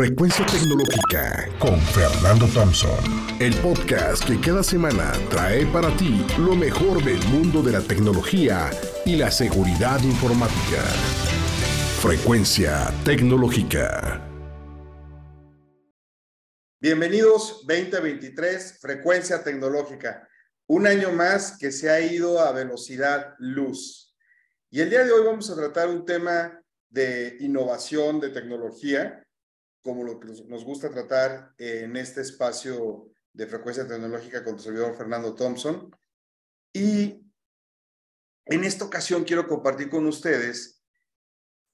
Frecuencia Tecnológica con Fernando Thompson. El podcast que cada semana trae para ti lo mejor del mundo de la tecnología y la seguridad informática. Frecuencia Tecnológica. Bienvenidos 2023, Frecuencia Tecnológica. Un año más que se ha ido a velocidad luz. Y el día de hoy vamos a tratar un tema de innovación, de tecnología, como lo que nos gusta tratar en este espacio de frecuencia tecnológica con tu servidor Fernando Thompson. Y en esta ocasión quiero compartir con ustedes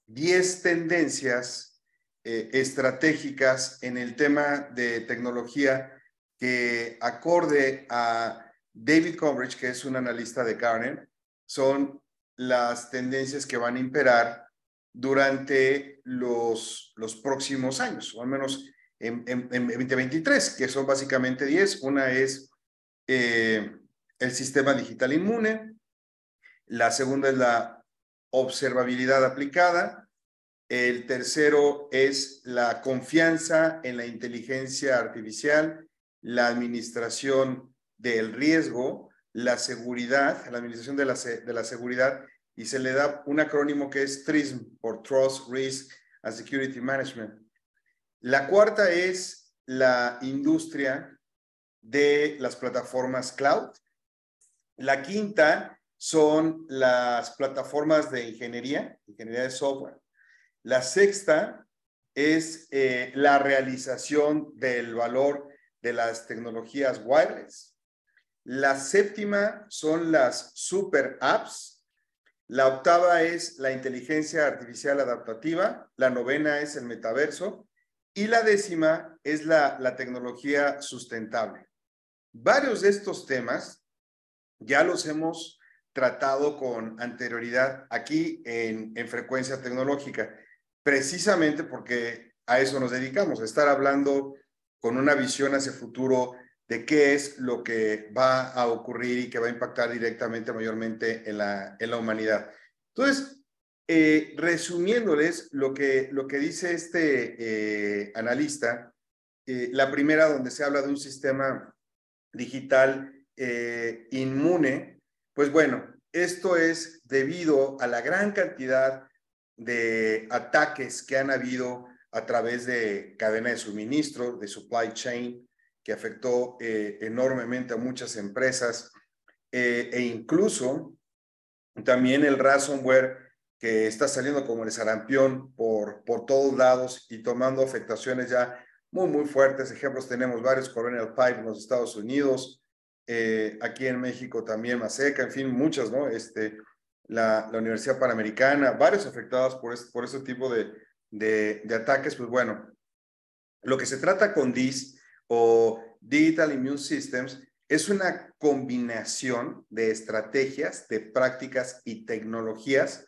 10 tendencias eh, estratégicas en el tema de tecnología que acorde a David Combridge, que es un analista de Garner, son las tendencias que van a imperar durante los, los próximos años, o al menos en, en, 2023, que son básicamente 10. Una es eh, el sistema digital inmune, la segunda es la observabilidad aplicada, el tercero es la confianza en la inteligencia artificial, la administración del riesgo, la seguridad, la administración de la, de la seguridad y se le da un acrónimo que es TRISM, por Trust, Risk and Security Management. La cuarta es la industria de las plataformas cloud. La quinta son las plataformas de ingeniería, ingeniería de software. La sexta es eh, la realización del valor de las tecnologías wireless. La séptima son las super apps, la octava es la inteligencia artificial adaptativa, la novena es el metaverso y la décima es la, tecnología sustentable. Varios de estos temas ya los hemos tratado con anterioridad aquí en, en frecuencia tecnológica, precisamente porque a eso nos dedicamos, a estar hablando con una visión hacia el futuro de qué es lo que va a ocurrir y que va a impactar directamente, mayormente en la, en la humanidad. Entonces, eh, resumiéndoles lo que, lo que dice este eh, analista, eh, la primera donde se habla de un sistema digital inmune, pues bueno, esto es debido a la gran cantidad de ataques que han habido a través de cadena de suministro, de supply chain, que afectó eh, enormemente a muchas empresas eh, e incluso también el ransomware que está saliendo como el sarampión por, por todos lados y tomando afectaciones ya muy, muy fuertes. Ejemplos tenemos varios, Colonial Pipe en los Estados Unidos, eh, aquí en México también Maseca, en fin, muchas, ¿no? Este, la, la Universidad Panamericana, varios afectados por, este, por este tipo de, de, de ataques. Pues bueno, lo que se trata con DIS o Digital Immune Systems es una combinación de estrategias, de prácticas y tecnologías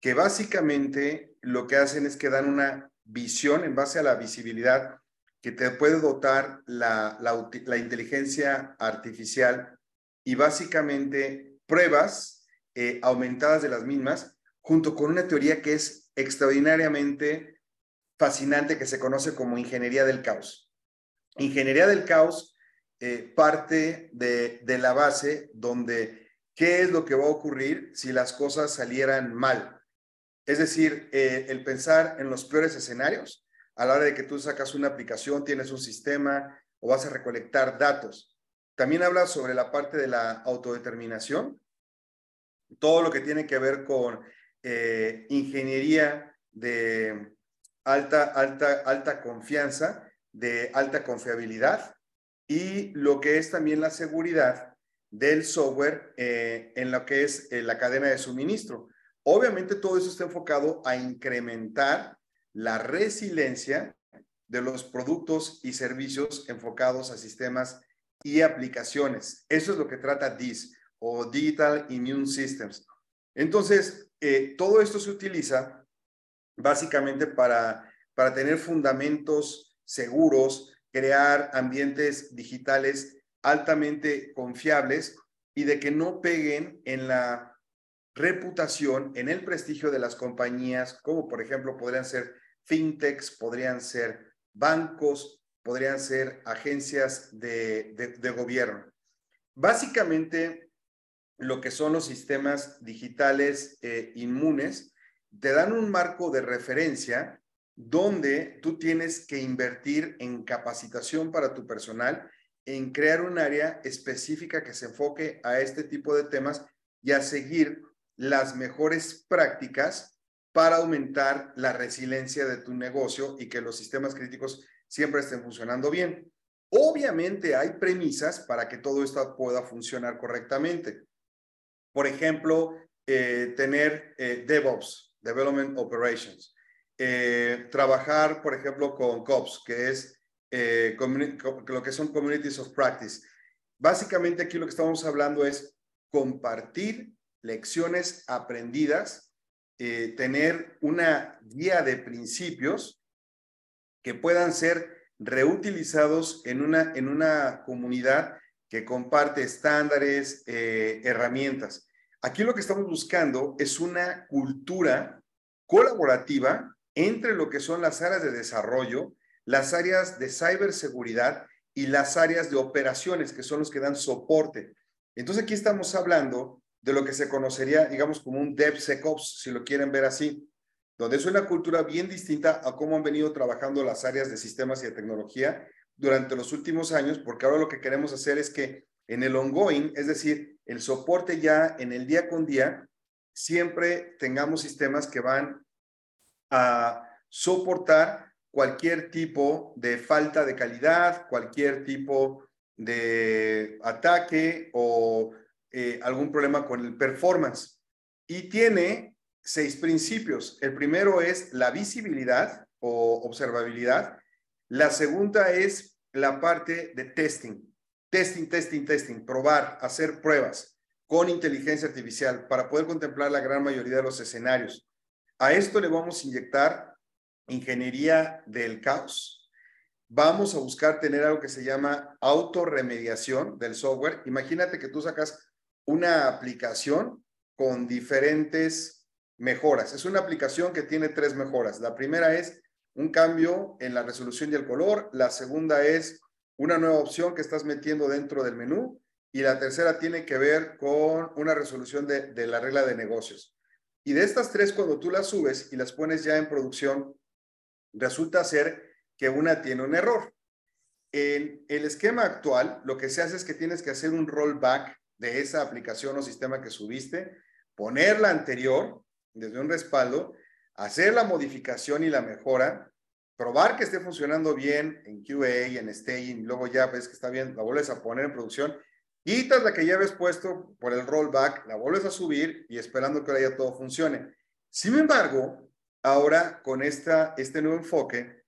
que básicamente lo que hacen es que dan una visión en base a la visibilidad que te puede dotar la, la, inteligencia artificial y básicamente pruebas eh, aumentadas de las mismas junto con una teoría que es extraordinariamente fascinante que se conoce como ingeniería del caos. Ingeniería del caos eh, parte de, la base donde qué es lo que va a ocurrir si las cosas salieran mal. Es decir, eh, el pensar en los peores escenarios a la hora de que tú sacas una aplicación, tienes un sistema o vas a recolectar datos. También habla sobre la parte de la autodeterminación, todo lo que tiene que ver con eh, ingeniería de alta, alta, alta confianza de alta confiabilidad y lo que es también la seguridad del software eh, en lo que es eh, la cadena de suministro. Obviamente todo eso está enfocado a incrementar la resiliencia de los productos y servicios enfocados a sistemas y aplicaciones. Eso es lo que trata DIS o Digital Immune Systems. Entonces, eh, todo esto se utiliza básicamente para, para tener fundamentos seguros, crear ambientes digitales altamente confiables y de que no peguen en la reputación, en el prestigio de las compañías, como por ejemplo podrían ser fintechs, podrían ser bancos, podrían ser agencias de, de gobierno. Básicamente, lo que son los sistemas digitales eh, inmunes, te dan un marco de referencia donde tú tienes que invertir en capacitación para tu personal, en crear un área específica que se enfoque a este tipo de temas y a seguir las mejores prácticas para aumentar la resiliencia de tu negocio y que los sistemas críticos siempre estén funcionando bien. Obviamente hay premisas para que todo esto pueda funcionar correctamente. Por ejemplo, eh, tener eh, DevOps, Development Operations. Eh, trabajar, por ejemplo, con COPS, que es lo que son Communities of Practice. Básicamente aquí lo que estamos hablando es compartir lecciones aprendidas, tener una guía de principios que puedan ser reutilizados en una, en una comunidad que comparte estándares, eh, herramientas. Aquí lo que estamos buscando es una cultura colaborativa entre lo que son las áreas de desarrollo, las áreas de ciberseguridad y las áreas de operaciones, que son los que dan soporte. Entonces aquí estamos hablando de lo que se conocería, digamos, como un DevSecOps, si lo quieren ver así donde es una cultura bien distinta a cómo han venido trabajando las áreas de sistemas y de tecnología durante los últimos años, porque ahora lo que queremos hacer es que en el ongoing, es decir, el soporte ya en el día con día, siempre tengamos sistemas que van a soportar cualquier tipo de falta de calidad, cualquier tipo de ataque o eh, algún problema con el performance. Y tiene seis principios. El primero es la visibilidad o observabilidad. La segunda es la parte de testing. Testing, testing, testing, probar, hacer pruebas con inteligencia artificial para poder contemplar la gran mayoría de los escenarios. A esto le vamos a inyectar ingeniería del caos. Vamos a buscar tener algo que se llama autorremediación del software. Imagínate que tú sacas una aplicación con diferentes mejoras. Es una aplicación que tiene tres mejoras. La primera es un cambio en la resolución y el color. La segunda es una nueva opción que estás metiendo dentro del menú. Y la tercera tiene que ver con una resolución de, la regla de negocios. Y de estas tres, cuando tú las subes y las pones ya en producción, resulta ser que una tiene un error. En el esquema actual, lo que se hace es que tienes que hacer un rollback de esa aplicación o sistema que subiste, poner la anterior desde un respaldo, hacer la modificación y la mejora, probar que esté funcionando bien en QA, en staging, luego ya ves que está bien, la vuelves a poner en producción, quitas la que ya habías puesto por el rollback, la vuelves a subir y esperando que ahora ya todo funcione. Sin embargo, ahora con esta, este nuevo enfoque,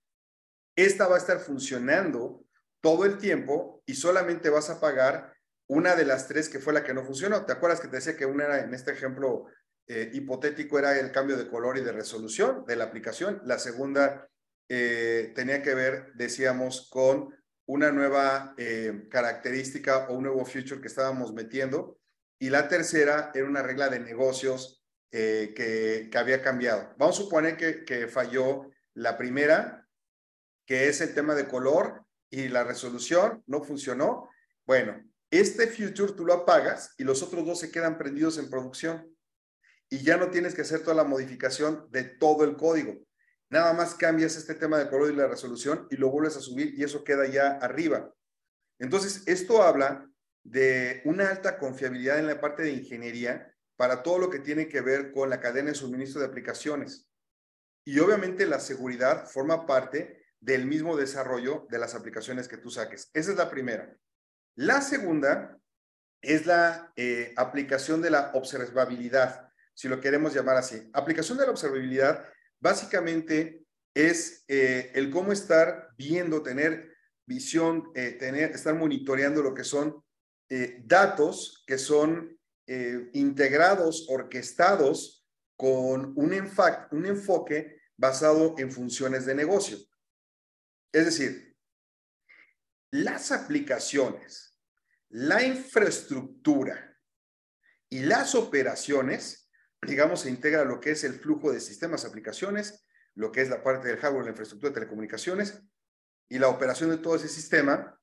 esta va a estar funcionando todo el tiempo y solamente vas a pagar una de las tres que fue la que no funcionó. ¿Te acuerdas que te decía que una era en este ejemplo eh, hipotético era el cambio de color y de resolución de la aplicación. La segunda eh, tenía que ver, decíamos, con una nueva eh, característica o un nuevo feature que estábamos metiendo. Y la tercera era una regla de negocios que, que, había cambiado. Vamos a suponer que, que falló la primera, que es el tema de color y la resolución, no funcionó. Bueno, este feature tú lo apagas y los otros dos se quedan prendidos en producción y ya no tienes que hacer toda la modificación de todo el código. Nada más cambias este tema de color y la resolución y lo vuelves a subir y eso queda ya arriba. Entonces, esto habla de una alta confiabilidad en la parte de ingeniería para todo lo que tiene que ver con la cadena de suministro de aplicaciones. Y obviamente la seguridad forma parte del mismo desarrollo de las aplicaciones que tú saques. Esa es la primera. La segunda es la eh, aplicación de la observabilidad si lo queremos llamar así. Aplicación de la observabilidad básicamente es eh, el cómo estar viendo, tener visión, eh, tener, estar monitoreando lo que son eh, datos que son integrados, orquestados con un, un enfoque basado en funciones de negocio. Es decir, las aplicaciones, la infraestructura y las operaciones digamos, se integra lo que es el flujo de sistemas, aplicaciones, lo que es la parte del hardware, la infraestructura de telecomunicaciones, y la operación de todo ese sistema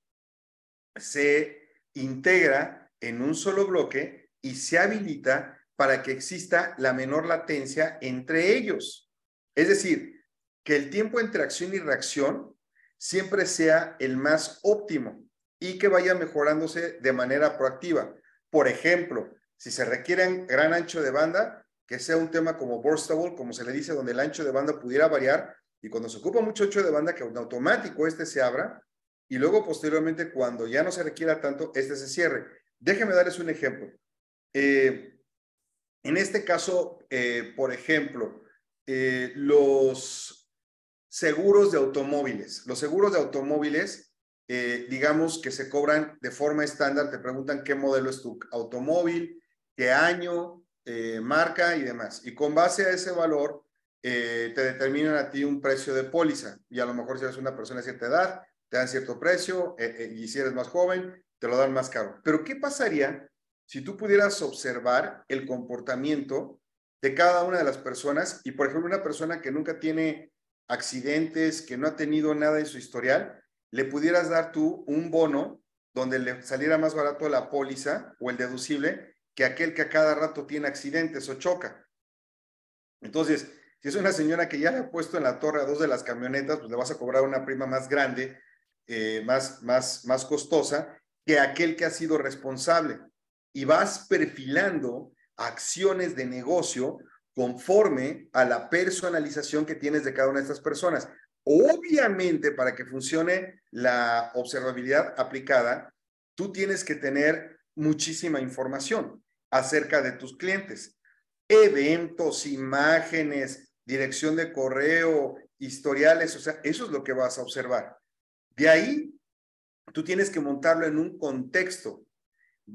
se integra en un solo bloque y se habilita para que exista la menor latencia entre ellos. Es decir, que el tiempo entre acción y reacción siempre sea el más óptimo y que vaya mejorándose de manera proactiva. Por ejemplo, si se requiere gran ancho de banda, que sea un tema como burstable, como se le dice, donde el ancho de banda pudiera variar y cuando se ocupa mucho ancho de banda, que en automático este se abra y luego posteriormente cuando ya no se requiera tanto, este se cierre. Déjenme darles un ejemplo. Eh, en este caso, eh, por ejemplo, eh, los seguros de automóviles. Los seguros de automóviles, digamos que se cobran de forma estándar, te preguntan qué modelo es tu automóvil, qué año, marca y demás. Y con base a ese valor, te determinan a ti un precio de póliza. Y a lo mejor si eres una persona de cierta edad, te dan cierto precio y si eres más joven, te lo dan más caro. Pero ¿qué pasaría si tú pudieras observar el comportamiento de cada una de las personas y, por ejemplo, una persona que nunca tiene accidentes, que no ha tenido nada en su historial, le pudieras dar tú un bono donde le saliera más barato la póliza o el deducible que aquel que a cada rato tiene accidentes o choca. Entonces, si es una señora que ya le ha puesto en la torre a dos de las camionetas, pues le vas a cobrar una prima más grande, eh, más, más, más costosa, que aquel que ha sido responsable y vas perfilando acciones de negocio conforme a la personalización que tienes de cada una de estas personas. Obviamente, para que funcione la observabilidad aplicada, tú tienes que tener muchísima información acerca de tus clientes. Eventos, imágenes, dirección de correo, historiales, o sea, eso es lo que vas a observar. De ahí, tú tienes que montarlo en un contexto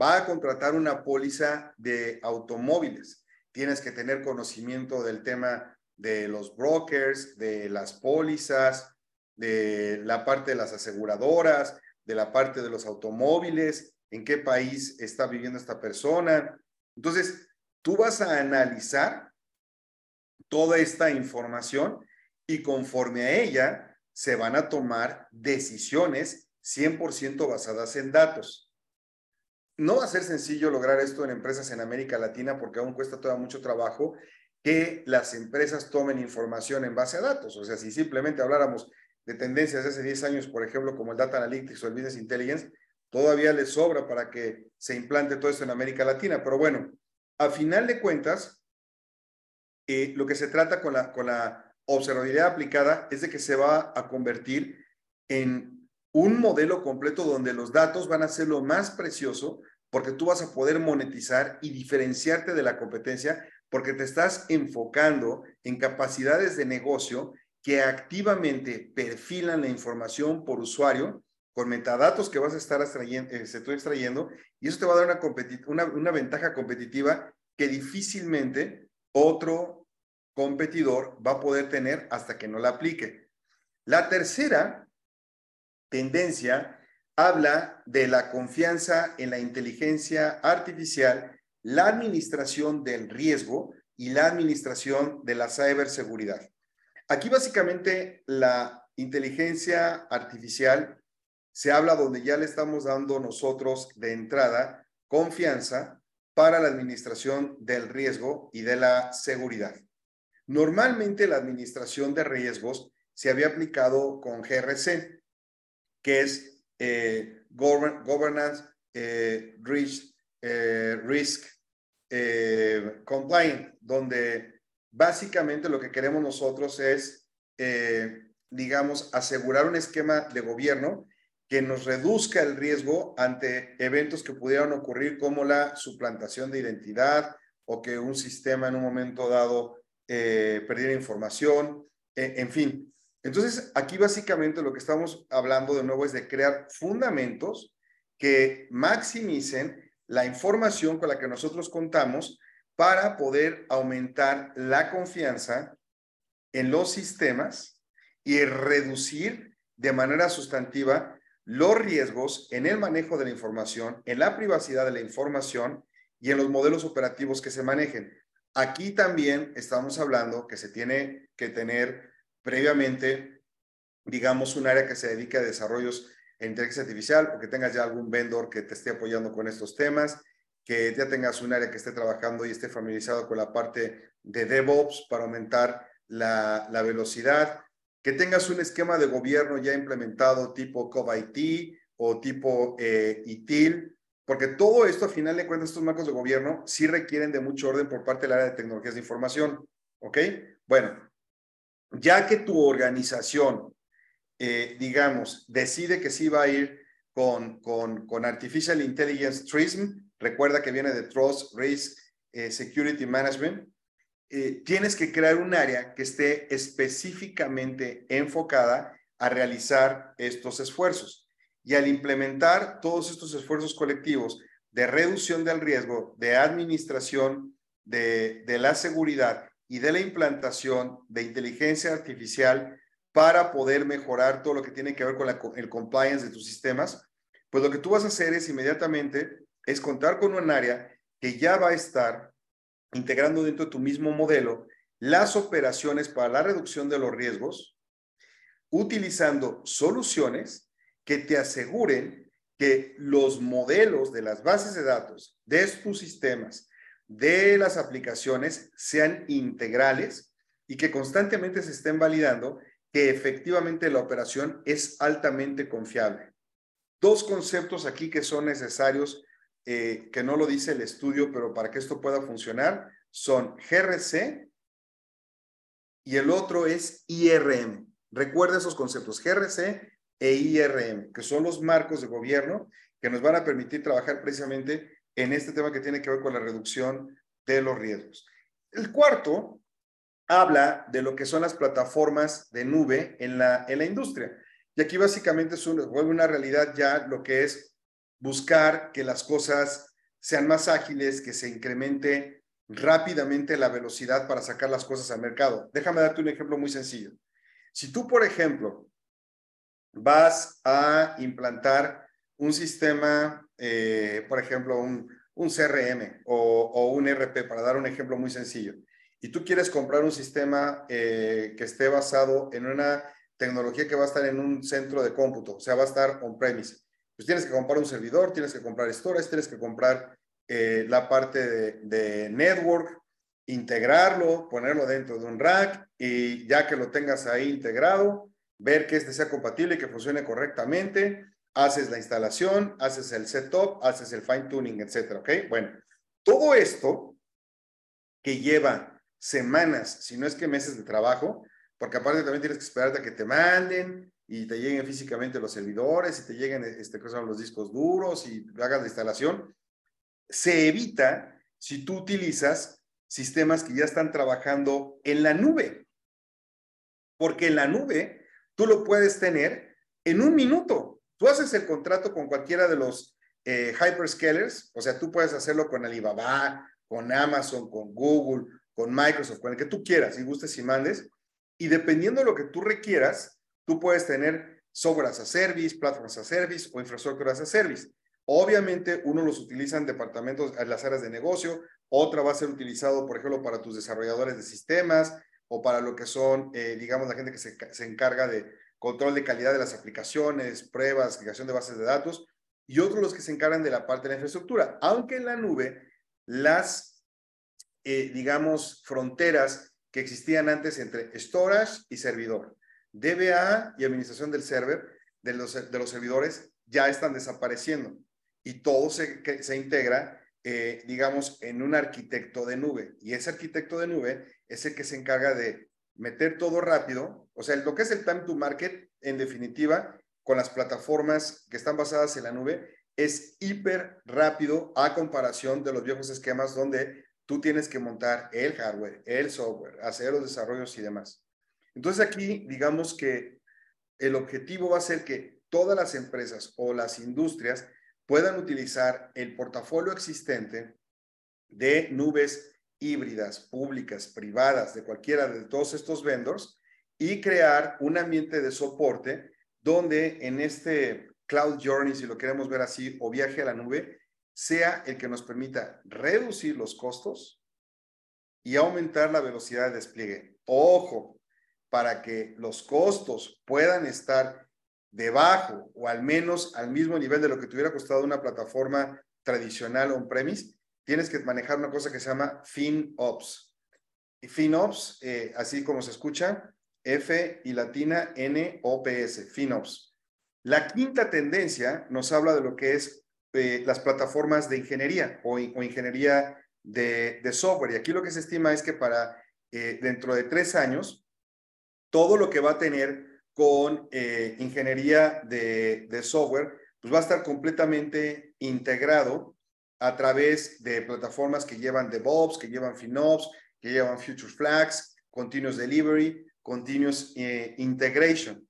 va a contratar una póliza de automóviles. Tienes que tener conocimiento del tema de los brokers, de las pólizas, de la parte de las aseguradoras, de la parte de los automóviles, en qué país está viviendo esta persona. Entonces, tú vas a analizar toda esta información y conforme a ella se van a tomar decisiones 100% basadas en datos. No va a ser sencillo lograr esto en empresas en América Latina porque aún cuesta todavía mucho trabajo que las empresas tomen información en base a datos. O sea, si simplemente habláramos de tendencias de hace 10 años, por ejemplo, como el Data Analytics o el Business Intelligence, todavía les sobra para que se implante todo esto en América Latina. Pero bueno, a final de cuentas, eh, lo que se trata con la observabilidad aplicada es de que se va a convertir en un modelo completo donde los datos van a ser lo más precioso porque tú vas a poder monetizar y diferenciarte de la competencia porque te estás enfocando en capacidades de negocio que activamente perfilan la información por usuario con metadatos que vas a estar extrayendo, eh, extrayendo y eso te va a dar una, una ventaja competitiva que difícilmente otro competidor va a poder tener hasta que no la aplique. La tercera tendencia habla de la confianza en la inteligencia artificial, la administración del riesgo y la administración de la ciberseguridad. Aquí básicamente la inteligencia artificial se habla donde ya le estamos dando nosotros de entrada confianza para la administración del riesgo y de la seguridad. Normalmente la administración de riesgos se había aplicado con GRC, que es eh, Governance eh, Risk, eh, risk Compliant, donde básicamente lo que queremos nosotros es, digamos, asegurar un esquema de gobierno que nos reduzca el riesgo ante eventos que pudieran ocurrir como la suplantación de identidad o que un sistema en un momento dado perdiera información, en fin, entonces, aquí básicamente lo que estamos hablando de nuevo es de crear fundamentos que maximicen la información con la que nosotros contamos para poder aumentar la confianza en los sistemas y reducir de manera sustantiva los riesgos en el manejo de la información, en la privacidad de la información y en los modelos operativos que se manejen. Aquí también estamos hablando que se tiene que tener previamente digamos, un área que se dedica a desarrollos en inteligencia artificial o que tengas ya algún vendor que te esté apoyando con estos temas, que ya tengas un área que esté trabajando y esté familiarizado con la parte de DevOps para aumentar la velocidad, que tengas un esquema de gobierno ya implementado tipo COVIT o tipo eh, ITIL, porque todo esto, a final de cuentas, estos marcos de gobierno sí requieren de mucho orden por parte del área de tecnologías de información. ¿Ok? Bueno, ya que tu organización, eh, digamos, decide que sí va a ir con, con, con Artificial Intelligence TRISM, recuerda que viene de Trust, Risk, eh, Security Management, eh, tienes que crear un área que esté específicamente enfocada a realizar estos esfuerzos. Y al implementar todos estos esfuerzos colectivos de reducción del riesgo, de administración de, la seguridad y de la implantación de inteligencia artificial para poder mejorar todo lo que tiene que ver con el compliance de tus sistemas, pues lo que tú vas a hacer es inmediatamente es contar con un área que ya va a estar integrando dentro de tu mismo modelo las operaciones para la reducción de los riesgos, utilizando soluciones que te aseguren que los modelos de las bases de datos, de tus sistemas, de las aplicaciones sean integrales y que constantemente se estén validando que efectivamente la operación es altamente confiable. Dos conceptos aquí que son necesarios, eh, que no lo dice el estudio, pero para que esto pueda funcionar, son GRC y el otro es IRM. Recuerda esos conceptos, GRC e IRM, que son los marcos de gobierno que nos van a permitir trabajar precisamente en este tema que tiene que ver con la reducción de los riesgos. El cuarto habla de lo que son las plataformas de nube en la, en la industria. Y aquí básicamente es vuelve una realidad ya lo que es buscar que las cosas sean más ágiles, que se incremente rápidamente la velocidad para sacar las cosas al mercado. Déjame darte un ejemplo muy sencillo. Si tú, por ejemplo, vas a implantar un sistema, eh, por ejemplo, un, CRM o, un RP, para dar un ejemplo muy sencillo, y tú quieres comprar un sistema eh, que esté basado en una tecnología que va a estar en un centro de cómputo, o sea, va a estar on-premise, pues tienes que comprar un servidor, tienes que comprar storage, tienes que comprar eh, la parte de, de network, integrarlo, ponerlo dentro de un rack y ya que lo tengas ahí integrado, ver que este sea compatible y que funcione correctamente, haces la instalación, haces el setup, haces el fine tuning, etcétera, ¿ok? Bueno, todo esto que lleva semanas, si no es que meses de trabajo, porque aparte también tienes que esperarte a que te manden y te lleguen físicamente los servidores y te lleguen este, los discos duros y hagas la instalación, se evita si tú utilizas sistemas que ya están trabajando en la nube. Porque en la nube tú lo puedes tener en un minuto. Tú haces el contrato con cualquiera de los eh, hyperscalers, o sea, tú puedes hacerlo con Alibaba, con Amazon, con Google, con Microsoft, con el que tú quieras, si gustes y mandes, y dependiendo de lo que tú requieras, tú puedes tener software as a service, platforms as a service o infraestructura as a service. Obviamente, uno los utiliza en departamentos, en las áreas de negocio, otra va a ser utilizado, por ejemplo, para tus desarrolladores de sistemas o para lo que son, eh, digamos, la gente que se, se encarga de control de calidad de las aplicaciones, pruebas, creación de bases de datos, y otros los que se encargan de la parte de la infraestructura. Aunque en la nube, las, eh, digamos, fronteras que existían antes entre storage y servidor, DBA y administración del server, de los, de los servidores, ya están desapareciendo. Y todo se, se integra, eh, digamos, en un arquitecto de nube. Y ese arquitecto de nube es el que se encarga de meter todo rápido, o sea, lo que es el time to market, en definitiva, con las plataformas que están basadas en la nube, es hiper rápido a comparación de los viejos esquemas donde tú tienes que montar el hardware, el software, hacer los desarrollos y demás. Entonces aquí, digamos que el objetivo va a ser que todas las empresas o las industrias puedan utilizar el portafolio existente de nubes híbridas, públicas, privadas, de cualquiera de todos estos vendors y crear un ambiente de soporte donde en este Cloud Journey, si lo queremos ver así, o viaje a la nube, sea el que nos permita reducir los costos y aumentar la velocidad de despliegue. Ojo, para que los costos puedan estar debajo o al menos al mismo nivel de lo que te hubiera costado una plataforma tradicional on-premise, tienes que manejar una cosa que se llama FinOps. Y FinOps, eh, así como se escucha, F y latina N O P S, FinOps. La quinta tendencia nos habla de lo que es eh, las plataformas de ingeniería o, ingeniería de, software. Y aquí lo que se estima es que para eh, dentro de tres años, todo lo que va a tener con eh, ingeniería de, software, pues va a estar completamente integrado a través de plataformas que llevan DevOps, que llevan FinOps, que llevan Future Flags, Continuous Delivery, Continuous Integration.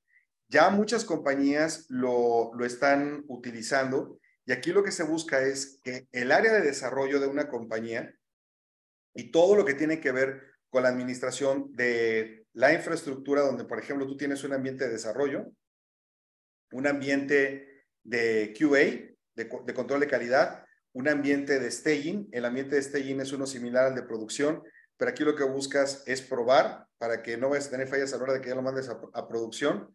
Ya muchas compañías lo, lo están utilizando y aquí lo que se busca es que el área de desarrollo de una compañía y todo lo que tiene que ver con la administración de la infraestructura, donde, por ejemplo, tú tienes un ambiente de desarrollo, un ambiente de QA, de, control de calidad, un ambiente de staging. El ambiente de staging es uno similar al de producción, pero aquí lo que buscas es probar para que no vayas a tener fallas a la hora de que ya lo mandes a producción.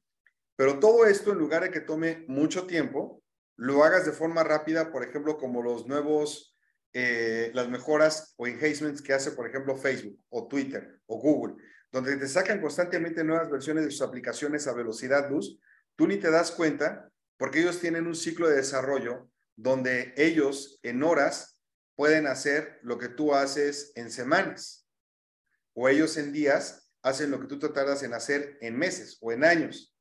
Pero todo esto, en lugar de que tome mucho tiempo, lo hagas de forma rápida, por ejemplo, como los nuevos, eh, las mejoras o enhancements que hace, por ejemplo, Facebook o Twitter o Google, donde te sacan constantemente nuevas versiones de sus aplicaciones a velocidad luz, tú ni te das cuenta porque ellos tienen un ciclo de desarrollo donde ellos en horas pueden hacer lo que tú haces en semanas o ellos en días hacen lo que tú te tardas en hacer en meses o en años.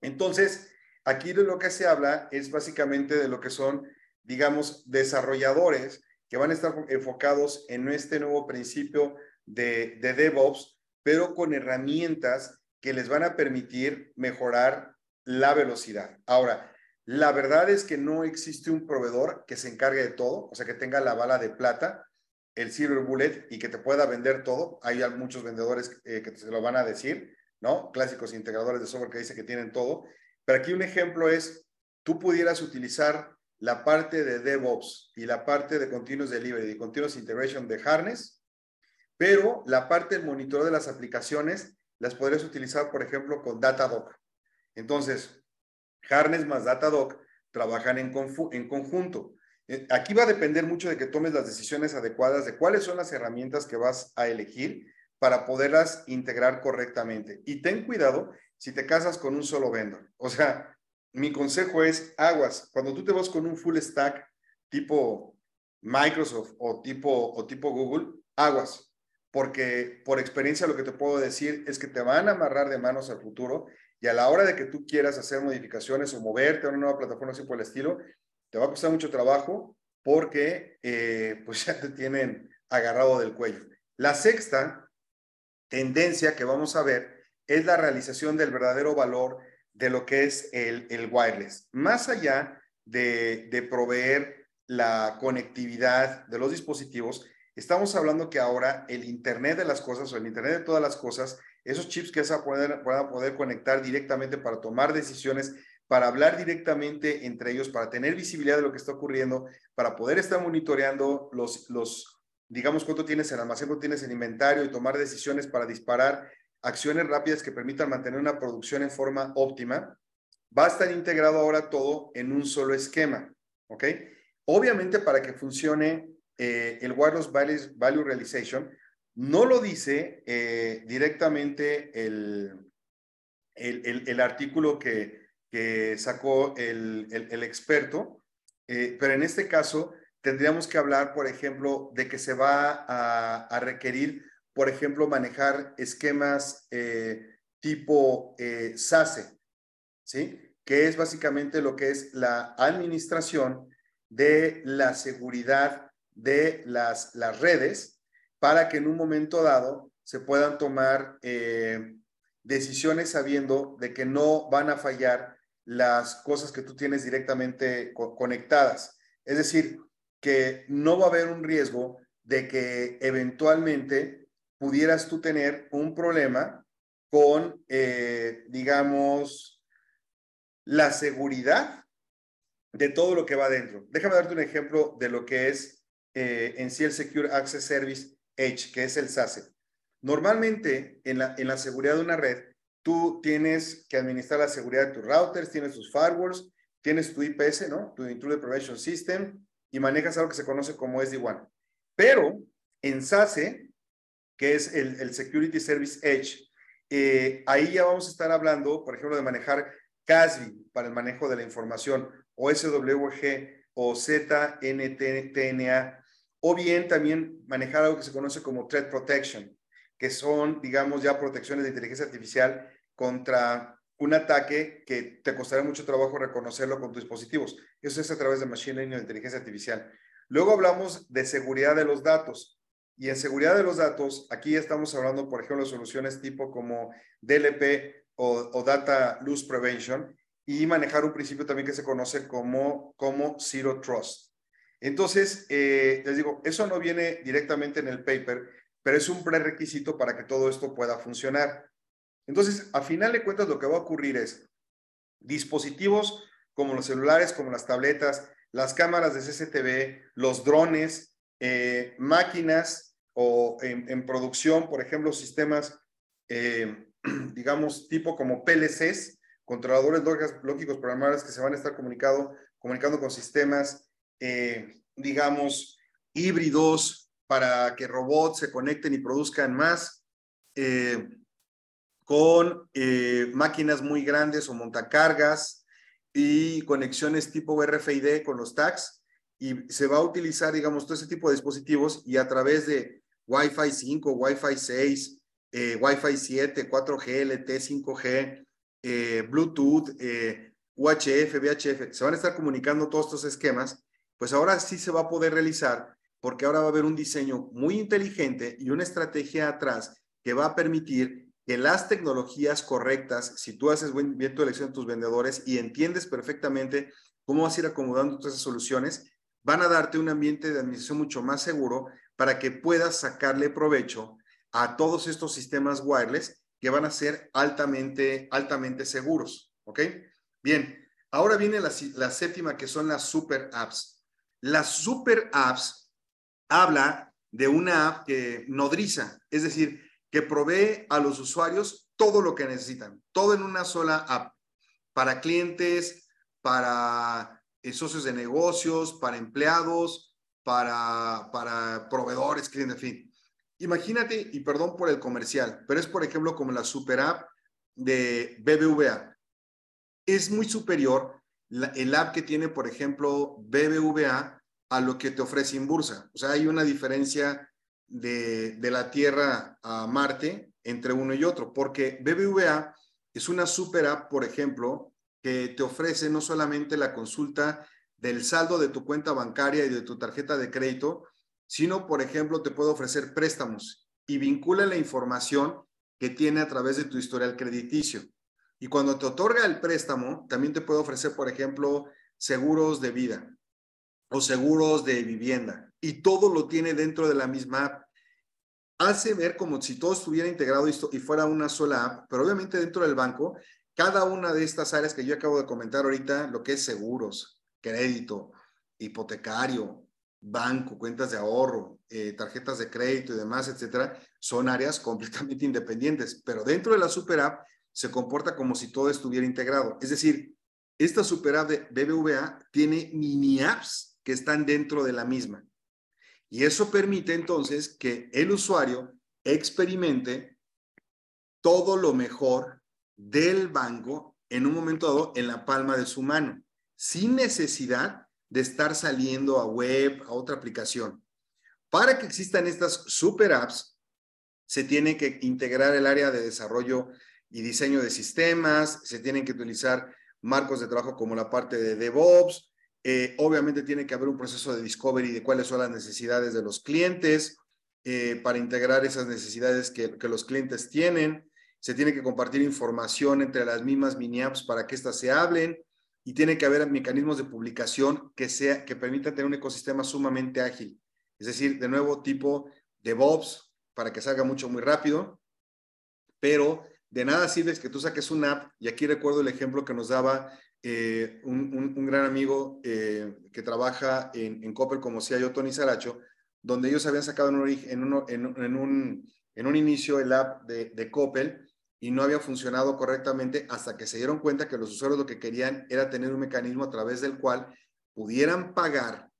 Entonces, Aquí de lo que se habla es básicamente de lo que son, digamos, desarrolladores que van a estar enfocados en este nuevo principio de, DevOps, pero con herramientas que les van a permitir mejorar la velocidad. Ahora, la verdad es que no existe un proveedor que se encargue de todo, o sea, que tenga la bala de plata, el Silver Bullet y que te pueda vender todo. Hay muchos vendedores eh, que se lo van a decir, ¿no? Clásicos integradores de software que dicen que tienen todo. Pero aquí un ejemplo es, tú pudieras utilizar la parte de DevOps y la parte de Continuous Delivery y Continuous Integration de Harness, pero la parte del monitoreo de las aplicaciones las podrías utilizar, por ejemplo, con Datadog. Entonces, Harness más Datadog trabajan en, en conjunto. Eh, aquí va a depender mucho de que tomes las decisiones adecuadas de cuáles son las herramientas que vas a elegir para poderlas integrar correctamente. Y ten cuidado si te casas con un solo vendor. O sea, mi consejo es aguas. Cuando tú te vas con un full stack tipo Microsoft o tipo, o tipo Google, aguas. Porque por experiencia lo que te puedo decir es que te van a amarrar de manos al futuro y a la hora de que tú quieras hacer modificaciones o moverte a una nueva plataforma así por el estilo, te va a costar mucho trabajo porque eh, pues ya te tienen agarrado del cuello. La sexta tendencia que vamos a ver es la realización del verdadero valor de lo que es el, wireless. Más allá de, de proveer la conectividad de los dispositivos, estamos hablando que ahora el Internet de las cosas o el Internet de todas las cosas, esos chips que se poder, poder conectar directamente para tomar decisiones, para hablar directamente entre ellos, para tener visibilidad de lo que está ocurriendo, para poder estar monitoreando los, los digamos, cuánto tienes en almacén, cuánto tienes en inventario y tomar decisiones para disparar acciones rápidas que permitan mantener una producción en forma óptima, va a estar integrado ahora todo en un solo esquema, ¿ok? Obviamente para que funcione eh, el Wireless Value, Realization, no lo dice eh, directamente el, el, artículo que, sacó el, experto, eh, pero en este caso tendríamos que hablar, por ejemplo, de que se va a, a requerir por ejemplo, manejar esquemas eh, tipo eh, SASE, ¿sí? Que es básicamente lo que es la administración de la seguridad de las, las redes para que en un momento dado se puedan tomar eh, decisiones sabiendo de que no van a fallar las cosas que tú tienes directamente conectadas. Es decir, que no va a haber un riesgo de que eventualmente pudieras tú tener un problema con, eh, digamos, la seguridad de todo lo que va adentro. Déjame darte un ejemplo de lo que es eh, en sí el Secure Access Service Edge, que es el SASE. Normalmente, en la, en la seguridad de una red, tú tienes que administrar la seguridad de tus routers, tienes tus firewalls, tienes tu IPS, ¿no? Tu Intruder Prevention System, y manejas algo que se conoce como SD-WAN. Pero en SASE, que es el, Security Service Edge, eh, ahí ya vamos a estar hablando, por ejemplo, de manejar CASB para el manejo de la información, o SWG, o ZNTNA, o bien también manejar algo que se conoce como Threat Protection, que son, digamos, ya protecciones de inteligencia artificial contra un ataque que te costará mucho trabajo reconocerlo con tus dispositivos. Eso es a través de Machine Learning o inteligencia artificial. Luego hablamos de seguridad de los datos. Y en seguridad de los datos, aquí estamos hablando, por ejemplo, de soluciones tipo como DLP o, Data Loss Prevention y manejar un principio también que se conoce como, como Zero Trust. Entonces, eh, les digo, eso no viene directamente en el paper, pero es un prerequisito para que todo esto pueda funcionar. Entonces, a final de cuentas, lo que va a ocurrir es dispositivos como los celulares, como las tabletas, las cámaras de CCTV, los drones, eh, máquinas o en, producción, por ejemplo, sistemas, eh, digamos, tipo como PLCs, controladores lógicos programables que se van a estar comunicando, con sistemas, eh, digamos, híbridos para que robots se conecten y produzcan más con máquinas muy grandes o montacargas y conexiones tipo RFID con los tags y se va a utilizar, digamos, todo ese tipo de dispositivos y a través de Wi-Fi 5, Wi-Fi 6, eh, Wi-Fi 7, 4G, LTE, 5G, eh, Bluetooth, UHF, VHF, se van a estar comunicando todos estos esquemas, pues ahora sí se va a poder realizar porque ahora va a haber un diseño muy inteligente y una estrategia atrás que va a permitir que las tecnologías correctas, si tú haces bien tu elección de tus vendedores y entiendes perfectamente cómo vas a ir acomodando todas esas soluciones, van a darte un ambiente de administración mucho más seguro para que puedas sacarle provecho a todos estos sistemas wireless que van a ser altamente, altamente seguros. ¿Ok? Bien, ahora viene la, la séptima que son las super apps. Las super apps habla de una app que nodriza, es decir, que provee a los usuarios todo lo que necesitan, todo en una sola app, para clientes, para socios de negocios, para empleados, para, para proveedores, clientes, en fin. Imagínate, y perdón por el comercial, pero es por ejemplo como la super app de BBVA. Es muy superior el app que tiene, por ejemplo, BBVA a lo que te ofrece Inbursa. O sea, hay una diferencia de, la Tierra a Marte entre uno y otro, porque BBVA es una super app, por ejemplo, que te ofrece no solamente la consulta del saldo de tu cuenta bancaria y de tu tarjeta de crédito, sino, por ejemplo, te puede ofrecer préstamos y vincula la información que tiene a través de tu historial crediticio. Y cuando te otorga el préstamo, también te puede ofrecer, por ejemplo, seguros de vida o seguros de vivienda. Y todo lo tiene dentro de la misma app hace ver como si todo estuviera integrado y, fuera una sola app, pero obviamente dentro del banco, cada una de estas áreas que yo acabo de comentar ahorita, lo que es seguros, crédito, hipotecario, banco, cuentas de ahorro, eh, tarjetas de crédito y demás, etcétera, son áreas completamente independientes, pero dentro de la super app se comporta como si todo estuviera integrado. Es decir, esta super app de BBVA tiene mini apps que están dentro de la misma. Y eso permite entonces que el usuario experimente todo lo mejor del banco en un momento dado en la palma de su mano, sin necesidad de estar saliendo a web, a otra aplicación. Para que existan estas super apps, se tiene que integrar el área de desarrollo y diseño de sistemas, se tienen que utilizar marcos de trabajo como la parte de DevOps, eh, obviamente tiene que haber un proceso de discovery de cuáles son las necesidades de los clientes eh, para integrar esas necesidades que, los clientes tienen. Se tiene que compartir información entre las mismas mini apps para que éstas se hablen y tiene que haber mecanismos de publicación que, sea, que permitan tener un ecosistema sumamente ágil. Es decir, de nuevo tipo DevOps para que salga mucho muy rápido, pero de nada sirve que tú saques una app, y aquí recuerdo el ejemplo que nos daba eh, un, gran amigo eh, que trabaja en, en Copper como yo Tony Saracho, donde ellos habían sacado en un, en, un, en un inicio el app de, de Coppel y no había funcionado correctamente hasta que se dieron cuenta que los usuarios lo que querían era tener un mecanismo a través del cual pudieran pagar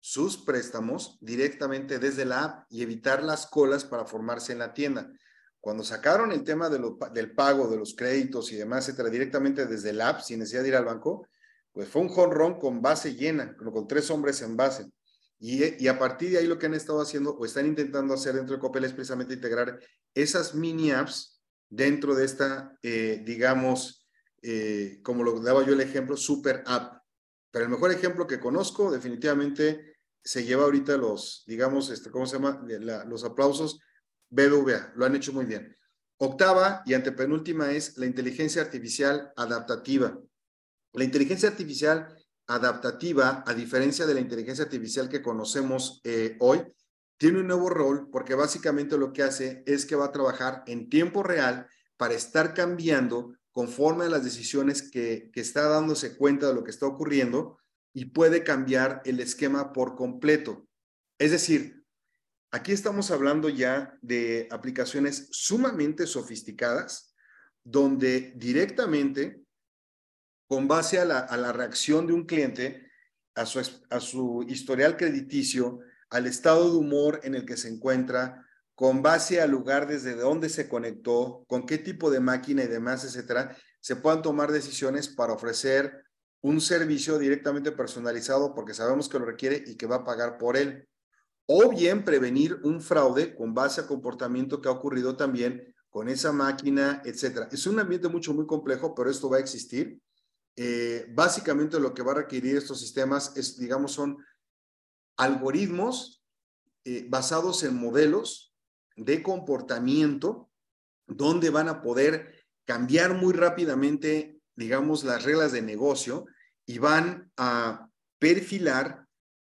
sus préstamos directamente desde la app y evitar las colas para formarse en la tienda. Cuando sacaron el tema del pago de los créditos y demás, etcétera, directamente desde la app, sin necesidad de ir al banco, pues fue un run con base llena, con tres hombres en base. Y, y, a partir de ahí lo que han estado haciendo o están intentando hacer dentro de Coppel es precisamente integrar esas mini apps dentro de esta, eh, digamos, eh, como lo daba yo el ejemplo, super app. Pero el mejor ejemplo que conozco definitivamente se lleva ahorita los, digamos, este, ¿cómo se llama? La, los aplausos BBVA, lo han hecho muy bien. Octava y antepenúltima es la inteligencia artificial adaptativa. La inteligencia artificial adaptativa, a diferencia de la inteligencia artificial que conocemos eh, hoy, tiene un nuevo rol porque básicamente lo que hace es que va a trabajar en tiempo real para estar cambiando conforme a las decisiones que, que está dándose cuenta de lo que está ocurriendo y puede cambiar el esquema por completo. Es decir, aquí estamos hablando ya de aplicaciones sumamente sofisticadas donde directamente con base a la, reacción de un cliente, a su, a su historial crediticio, al estado de humor en el que se encuentra, con base al lugar desde donde se conectó, con qué tipo de máquina y demás, etcétera, se puedan tomar decisiones para ofrecer un servicio directamente personalizado porque sabemos que lo requiere y que va a pagar por él. O bien prevenir un fraude con base a comportamiento que ha ocurrido también con esa máquina, etcétera. Es un ambiente mucho, muy complejo, pero esto va a existir eh, básicamente lo que va a requerir estos sistemas es, digamos, son algoritmos eh, basados en modelos de comportamiento donde van a poder cambiar muy rápidamente, digamos, las reglas de negocio y van a perfilar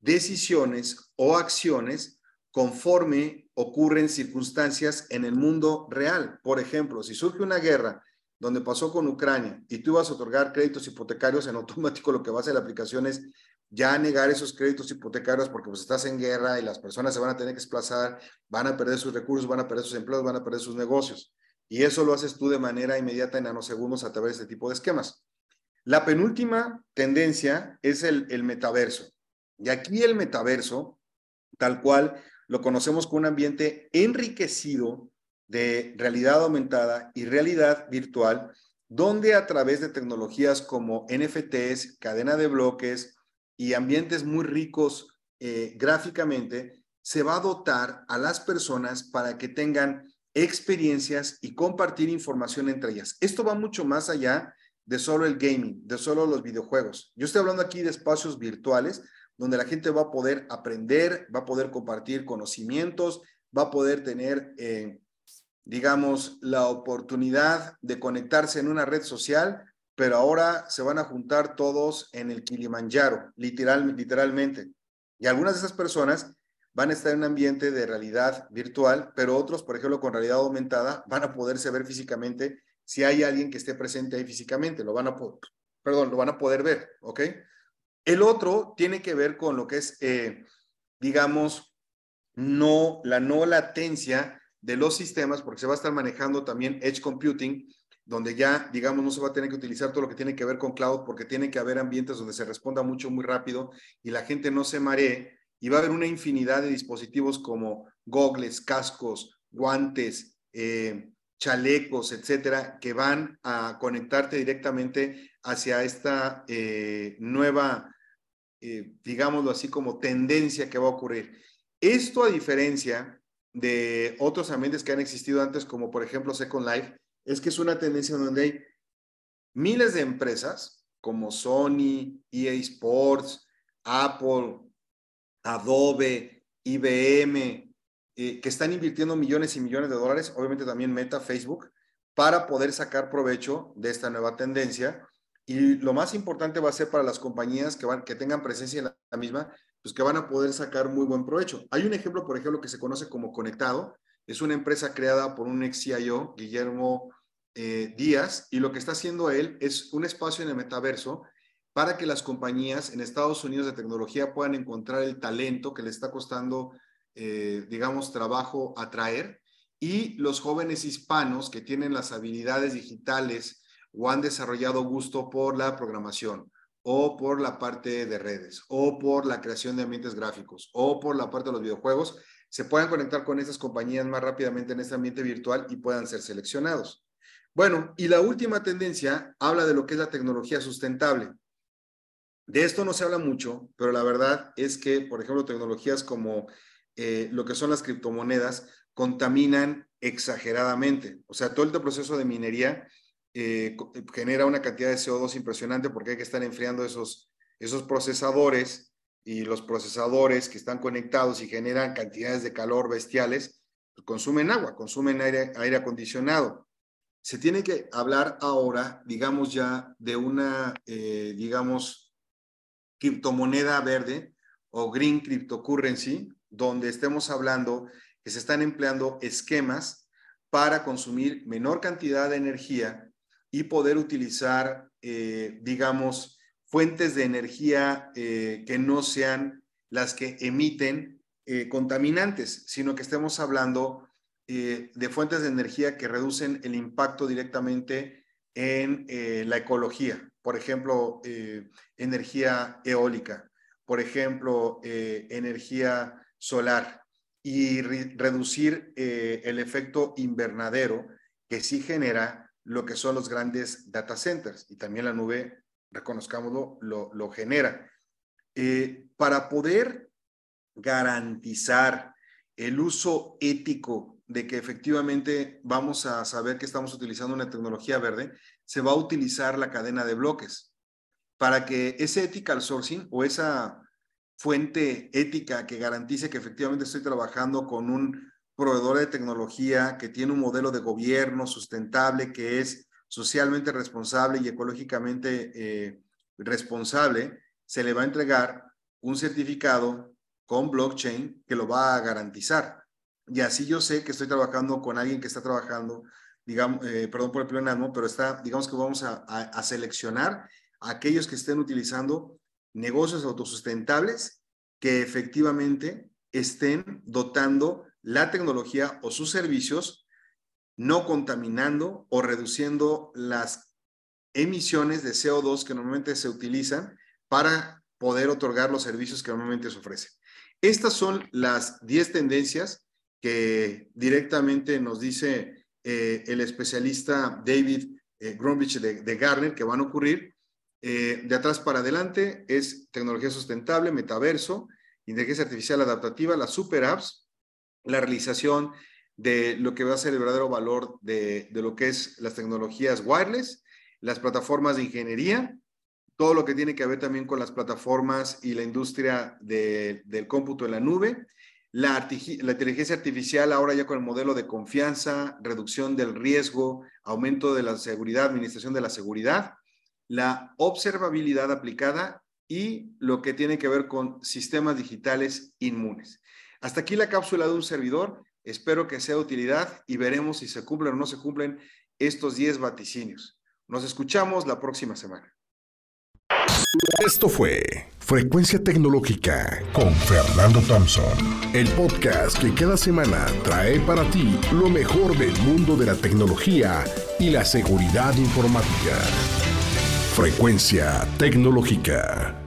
decisiones o acciones conforme ocurren circunstancias en el mundo real. Por ejemplo, si surge una guerra donde pasó con Ucrania y tú ibas a otorgar créditos hipotecarios, en automático lo que va a hacer la aplicación es ya negar esos créditos hipotecarios porque pues estás en guerra y las personas se van a tener que desplazar, van a perder sus recursos, van a perder sus empleos, van a perder sus negocios. Y eso lo haces tú de manera inmediata en nanosegundos a través de este tipo de esquemas. La penúltima tendencia es el, el metaverso. Y aquí el metaverso, tal cual, lo conocemos como un ambiente enriquecido de realidad aumentada y realidad virtual, donde a través de tecnologías como NFTs, cadena de bloques y ambientes muy ricos eh, gráficamente, se va a dotar a las personas para que tengan experiencias y compartir información entre ellas. Esto va mucho más allá de solo el gaming, de solo los videojuegos. Yo estoy hablando aquí de espacios virtuales donde la gente va a poder aprender, va a poder compartir conocimientos, va a poder tener eh, digamos, la oportunidad de conectarse en una red social, pero ahora se van a juntar todos en el Kilimanjaro, literal, literalmente. Y algunas de esas personas van a estar en un ambiente de realidad virtual, pero otros, por ejemplo, con realidad aumentada, van a poderse ver físicamente si hay alguien que esté presente ahí físicamente, lo van a, perdón, lo van a poder ver, ¿ok? El otro tiene que ver con lo que es, eh, digamos, no, la no latencia de los sistemas, porque se va a estar manejando también Edge Computing, donde ya, digamos, no se va a tener que utilizar todo lo que tiene que ver con cloud, porque tiene que haber ambientes donde se responda mucho, muy rápido y la gente no se maree. Y va a haber una infinidad de dispositivos como gogles, cascos, guantes, eh, chalecos, etcétera, que van a conectarte directamente hacia esta eh, nueva, eh, digámoslo así, como tendencia que va a ocurrir. Esto a diferencia de otros ambientes que han existido antes, como por ejemplo Second Life, es que es una tendencia donde hay miles de empresas como Sony, EA Sports, Apple, Adobe, IBM, eh, que están invirtiendo millones y millones de dólares, obviamente también Meta, Facebook, para poder sacar provecho de esta nueva tendencia. Y lo más importante va a ser para las compañías que, van, que tengan presencia en la misma, pues que van a poder sacar muy buen provecho. Hay un ejemplo, por ejemplo, que se conoce como Conectado. Es una empresa creada por un ex CIO, Guillermo eh, Díaz, y lo que está haciendo él es un espacio en el metaverso para que las compañías en Estados Unidos de tecnología puedan encontrar el talento que le está costando, eh, digamos, trabajo atraer. Y los jóvenes hispanos que tienen las habilidades digitales o han desarrollado gusto por la programación o por la parte de redes o por la creación de ambientes gráficos o por la parte de los videojuegos, se puedan conectar con estas compañías más rápidamente en este ambiente virtual y puedan ser seleccionados. Bueno, y la última tendencia habla de lo que es la tecnología sustentable. De esto no se habla mucho, pero la verdad es que, por ejemplo, tecnologías como eh, lo que son las criptomonedas contaminan exageradamente. O sea, todo el proceso de minería eh, genera una cantidad de CO2 impresionante porque hay que estar enfriando esos, esos procesadores y los procesadores que están conectados y generan cantidades de calor bestiales, pues, consumen agua, consumen aire, aire acondicionado. Se tiene que hablar ahora, digamos ya, de una, eh, digamos, criptomoneda verde o green cryptocurrency, donde estemos hablando que se están empleando esquemas para consumir menor cantidad de energía y poder utilizar, eh, digamos, fuentes de energía eh, que no sean las que emiten eh, contaminantes, sino que estemos hablando de fuentes de energía que reducen el impacto directamente en la ecología. Por ejemplo, energía eólica, por ejemplo, energía solar, y reducir eh, el efecto invernadero que sí genera lo que son los grandes data centers y también la nube, reconozcámoslo, lo, lo genera. Eh, para poder garantizar el uso ético de que efectivamente vamos a saber que estamos utilizando una tecnología verde, se va a utilizar la cadena de bloques para que ese ethical sourcing o esa fuente ética que garantice que efectivamente estoy trabajando con un proveedor de tecnología que tiene un modelo de gobierno sustentable, que es socialmente responsable y ecológicamente eh, responsable, se le va a entregar un certificado con blockchain que lo va a garantizar. Y así yo sé que estoy trabajando con alguien que está trabajando, digamos, eh, perdón por el pleonasmo, pero está, digamos que vamos a, a seleccionar a aquellos que estén utilizando negocios autosustentables que efectivamente estén dotando la tecnología o sus servicios, no contaminando o reduciendo las emisiones de CO2 que normalmente se utilizan para poder otorgar los servicios que normalmente se ofrecen. Estas son las 10 tendencias que directamente nos dice eh, el especialista David eh, de, de Garner que van a ocurrir eh, de atrás para adelante es tecnología sustentable, metaverso, inteligencia artificial adaptativa, las super apps, la realización de lo que va a ser el verdadero valor de, lo que es las tecnologías wireless, las plataformas de ingeniería, todo lo que tiene que ver también con las plataformas y la industria del cómputo en la nube, la, la, inteligencia artificial ahora ya con el modelo de confianza, reducción del riesgo, aumento de la seguridad, administración de la seguridad, la observabilidad aplicada y lo que tiene que ver con sistemas digitales inmunes. Hasta aquí la cápsula de un servidor. Espero que sea de utilidad y veremos si se cumplen o no se cumplen estos 10 vaticinios. Nos escuchamos la próxima semana. Esto fue Frecuencia Tecnológica con Fernando Thompson, el podcast que cada semana trae para ti lo mejor del mundo de la tecnología y la seguridad informática. Frecuencia tecnológica.